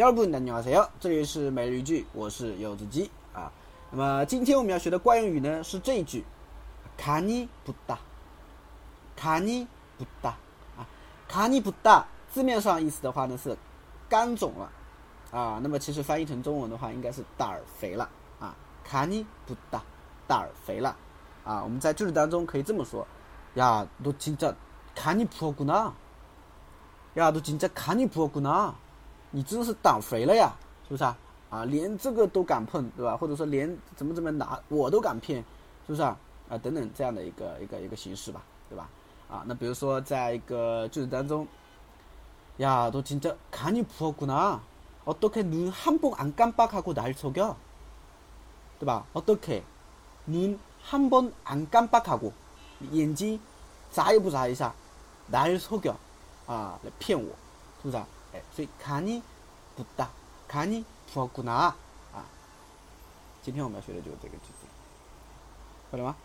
여러분 안녕하세요. 这里是每日一句，我是柚子鸡啊。那么今天我们要学的惯用语呢是这一句，간이붙 다， 간이붙다啊，간이붙다字面上意思的话呢是肝肿了啊。那么其实翻译成中文的话应该是胆儿肥了啊，간이붙 다， 胆儿肥了啊。我们在句子当中可以这么说，야너진짜간이부었구 나， 야너진짜간이부었구 나。 你真是胆肥了呀，是不是啊？啊，连这个都敢碰，对吧？或者说连怎么怎么拿我都敢骗，是不是啊？啊，等等这样的一个一个一个形式吧，对吧？啊，那比如说在一个句子当中，呀，너진짜간이부었구나어떻게눈한번안깜빡하고날속 여， 对吧？어떻게눈한번안깜빡하고眼睛眨也不眨一下，날속 여， 啊，来骗我，是不是啊？ 哎，所以咖喱不打，咖喱不好拿啊！啊，今天我们要学的就是这个句子，会了吗？